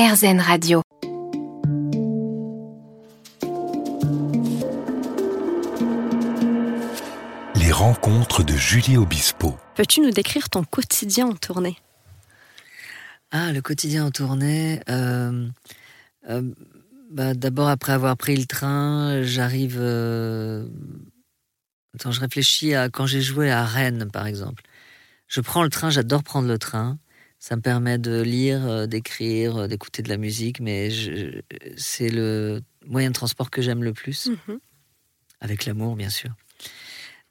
RZN Radio. Les rencontres de Julie Obispo. Peux-tu nous décrire ton quotidien en tournée? Ah, le quotidien en tournée. euh, euh, bah, D'abord, après avoir pris le train, j'arrive. euh, Attends, je réfléchis à quand j'ai joué à Rennes, par exemple. Je prends le train, j'adore prendre le train. Ça me permet de lire, euh, d'écrire, euh, d'écouter de la musique, mais c'est le moyen de transport que j'aime le plus, Mhm. avec l'amour, bien sûr.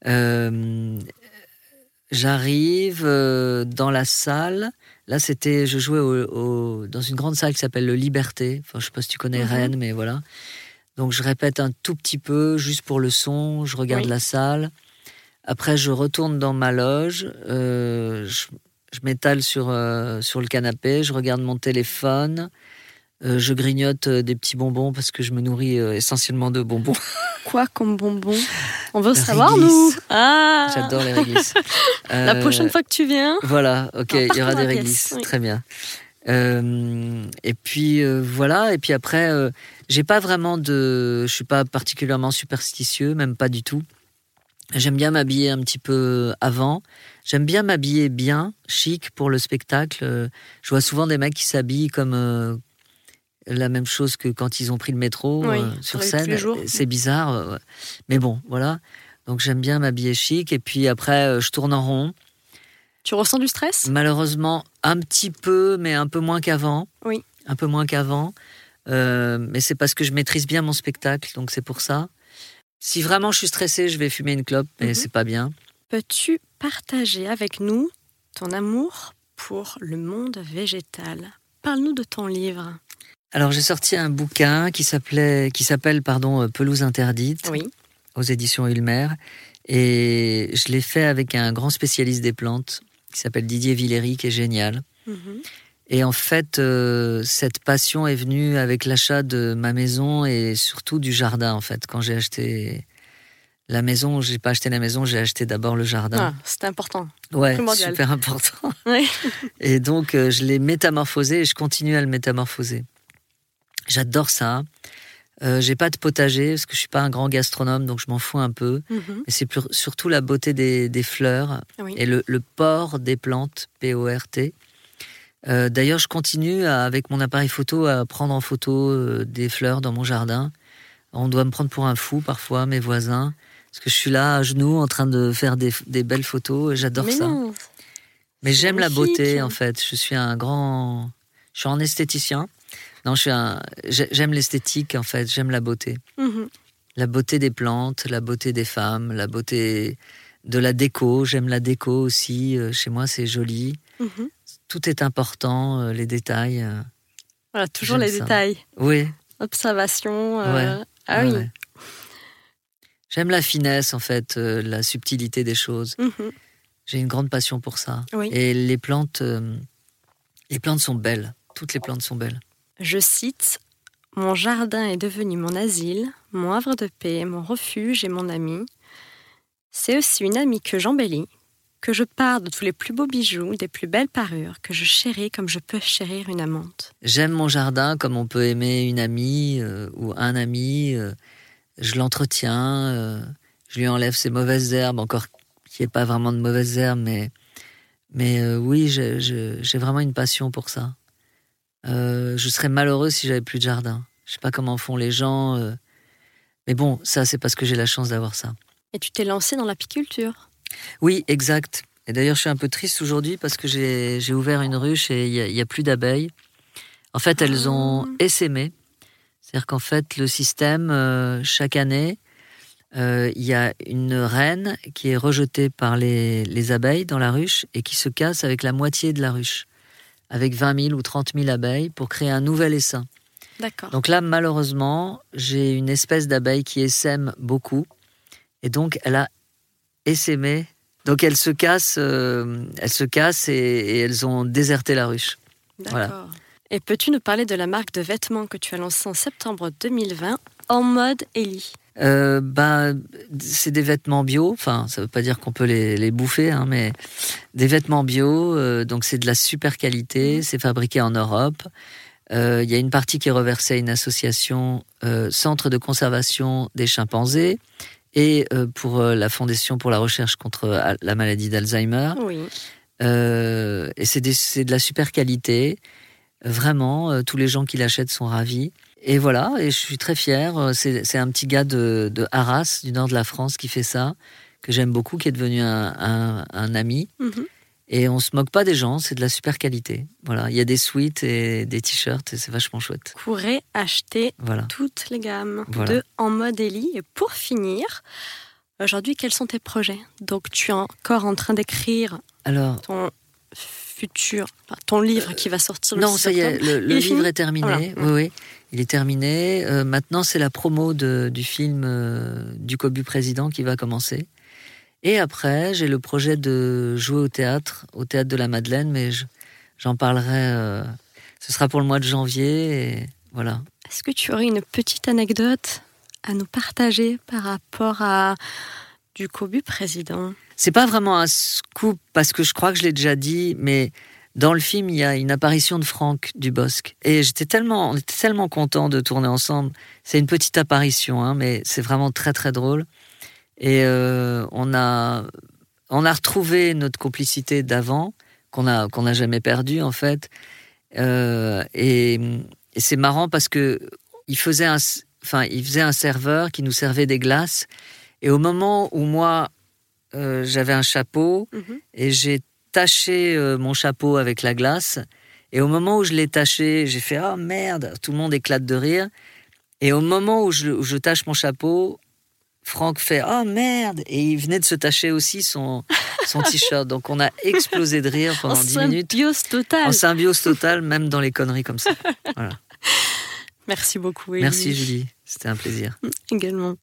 Euh, J'arrive dans la salle. Là, c'était, je jouais au- au- dans une grande salle qui s'appelle le Liberté. Enfin, je sais pas si tu connais Mhm. Rennes, mais voilà. Donc, je répète un tout petit peu, juste pour le son. Je regarde Oui. la salle. Après, je retourne dans ma loge. euh, je je m'étale sur, euh, sur le canapé. Je regarde mon téléphone. euh, je grignote euh, des petits bonbons parce que je me nourris euh, essentiellement de bonbons. Quoi comme bonbon On veut savoir, réglisse. nous? Ah J'adore les réglisses. La prochaine fois que tu viens, Voilà, ok, il y aura des réglisses, oui. très bien. Euh, et puis euh, voilà, et puis après, euh, j'ai pas vraiment de, je suis pas particulièrement superstitieux, même pas du tout. J'aime bien m'habiller un petit peu avant. J'aime bien m'habiller bien, chic pour le spectacle. Euh, Je vois souvent des mecs qui s'habillent comme euh, la même chose que quand ils ont pris le métro Oui, euh, sur scène. C'est bizarre, euh, mais bon, voilà. Donc j'aime bien m'habiller chic. Et puis après, euh, je tourne en rond. tu ressens du stress? Malheureusement, un petit peu, mais un peu moins qu'avant. Oui. Un peu moins qu'avant. Euh, mais c'est parce que je maîtrise bien mon spectacle, donc c'est pour ça. Si vraiment je suis stressé, je vais fumer une clope, mais Mhm. c'est pas bien. Peux-tu partager avec nous ton amour pour le monde végétal? Parle-nous de ton livre. Alors j'ai sorti un bouquin qui s'appelait, qui s'appelle pardon, euh, Pelouse interdite Oui. aux éditions Ulmer, et je l'ai fait avec un grand spécialiste des plantes qui s'appelle Didier Villéry, qui est génial. Mhm. Et en fait, euh, cette passion est venue avec l'achat de ma maison et surtout du jardin. En fait, quand j'ai acheté la maison, j'ai pas acheté la maison, j'ai acheté d'abord le jardin. Ah, c'est important. ouais, primordial. super important. Et donc, euh, je l'ai métamorphosé et je continue à le métamorphoser. J'adore ça. Euh, j'ai pas de potager parce que je suis pas un grand gastronome, donc je m'en fous un peu. Mhm. Mais c'est plus- surtout la beauté des, des fleurs Oui. et le, le port des plantes, P-O-R-T. Euh, D'ailleurs, je continue à- avec mon appareil photo à prendre en photo euh, des fleurs dans mon jardin. On doit me prendre pour un fou parfois, mes voisins, parce que je suis là à genoux en train de faire des, des belles photos et j'adore ça. non. Mais j'aime la beauté en fait. Je suis un grand. Je suis un esthéticien. Non, je suis un. j'ai- J'aime l'esthétique en fait. J'aime la beauté. Mhm. La beauté des plantes, la beauté des femmes, la beauté de la déco. J'aime la déco aussi. Euh, Chez moi, c'est joli. Mhm. Tout est important, euh, les détails. euh. Voilà, toujours les ça. détails. Oui. Observation. euh, Ouais. Ah ouais, oui. ouais. J'aime la finesse en fait, euh, la subtilité des choses. Mhm. J'ai une grande passion pour ça. Oui. Et les plantes, euh, les plantes sont belles. Toutes les plantes sont belles. Je cite Mon jardin est devenu mon asile, mon havre de paix, mon refuge et mon ami. C'est aussi une amie que j'embellis, que je pars de tous les plus beaux bijoux, des plus belles parures, que je chéris comme je peux chérir une amante. J'aime mon jardin comme on peut aimer une amie euh, ou un ami. euh, je l'entretiens, euh, je lui enlève ses mauvaises herbes, encore qu'il n'y ait pas vraiment de mauvaises herbes, mais, mais oui, j'ai vraiment une passion pour ça. Je serais malheureux si j'avais plus de jardin. Je sais pas comment font les gens, mais bon, ça c'est parce que j'ai la chance d'avoir ça. Et tu t'es lancé dans l'apiculture? Oui, exact. Et d'ailleurs, je suis un peu triste aujourd'hui parce que j'ai ouvert une ruche et il y a- plus d'abeilles. En fait, elles ont Ah. essaimé. C'est-à-dire qu'en fait, le système, euh, chaque année, euh, il y a une reine qui est rejetée par les, les abeilles dans la ruche et qui se casse avec la moitié de la ruche, avec 20 000 ou 30 000 abeilles pour créer un nouvel essaim. D'accord. Donc là, malheureusement, j'ai une espèce d'abeille qui essaime beaucoup. Et donc, elle a essaimé. Donc, elle se casse, euh, elle se casse et, et elles ont déserté la ruche. voilà. D'accord. Et peux-tu nous parler de la marque de vêtements que tu as lancée en septembre 2020, En mode Ellie Euh, bah, c'est des vêtements bio. Enfin, ça veut pas dire qu'on peut les, les bouffer, hein, mais des vêtements bio. euh, donc, c'est de la super qualité. C'est fabriqué en Europe. Euh, Il y a une partie qui est reversée à une association Centre de conservation des chimpanzés et euh, pour euh, la Fondation pour la recherche contre euh, la maladie d'Alzheimer. Oui. Euh, et c'est des- c'est de la super qualité. Vraiment, tous les gens qui l'achètent sont ravis. Et voilà, et je suis très fier. C'est c'est un petit gars de, de Arras, du nord de la France, qui fait ça, que j'aime beaucoup, qui est devenu un, un- un ami. Mhm. Et on se moque pas des gens, c'est de la super qualité. Voilà, il y a des suites et des t-shirts et c'est vachement chouette. Courez acheter Voilà. toutes les gammes Voilà. de En mode Ellie. Et pour finir, aujourd'hui, quels sont tes projets? Donc, tu es encore en train d'écrire Alors, ton futur, enfin, ton livre qui va sortir le non, 6 ça y est, le, le Il est livre est terminé. Voilà. Oui, oui, il est terminé. Euh, maintenant, c'est la promo de- du film euh, du Cobu Président qui va commencer. Et après, j'ai le projet de jouer au théâtre, au théâtre de la Madeleine, mais je- j'en parlerai. euh, ce sera pour le mois de janvier. Et voilà. Est-ce que tu aurais une petite anecdote à nous partager par rapport à du Cobu président? C'est pas vraiment un scoop parce que je crois que je l'ai déjà dit, mais dans le film, il y a une apparition de Franck Dubosc. Et j'étais tellement, on était tellement contents de tourner ensemble. C'est une petite apparition, hein, mais c'est vraiment très très drôle. Et euh, on a, on a retrouvé notre complicité d'avant qu'on n'a jamais perdue en fait. Euh, et, et c'est marrant parce que il faisait un, enfin, il faisait un serveur qui nous servait des glaces. Et au moment où moi euh, j'avais un chapeau Mhm. et j'ai taché mon chapeau avec la glace. Et au moment où je l'ai taché, j'ai fait ah merde, tout le monde éclate de rire. Et au moment où je, où je tâche mon chapeau, Franck fait ah merde et il venait de se tacher aussi son son t-shirt. Donc on a explosé de rire pendant En 10 minutes. symbiose totale. En symbiose totale, même dans les conneries comme ça. Merci beaucoup. Élie. Merci Julie, c'était un plaisir. Également.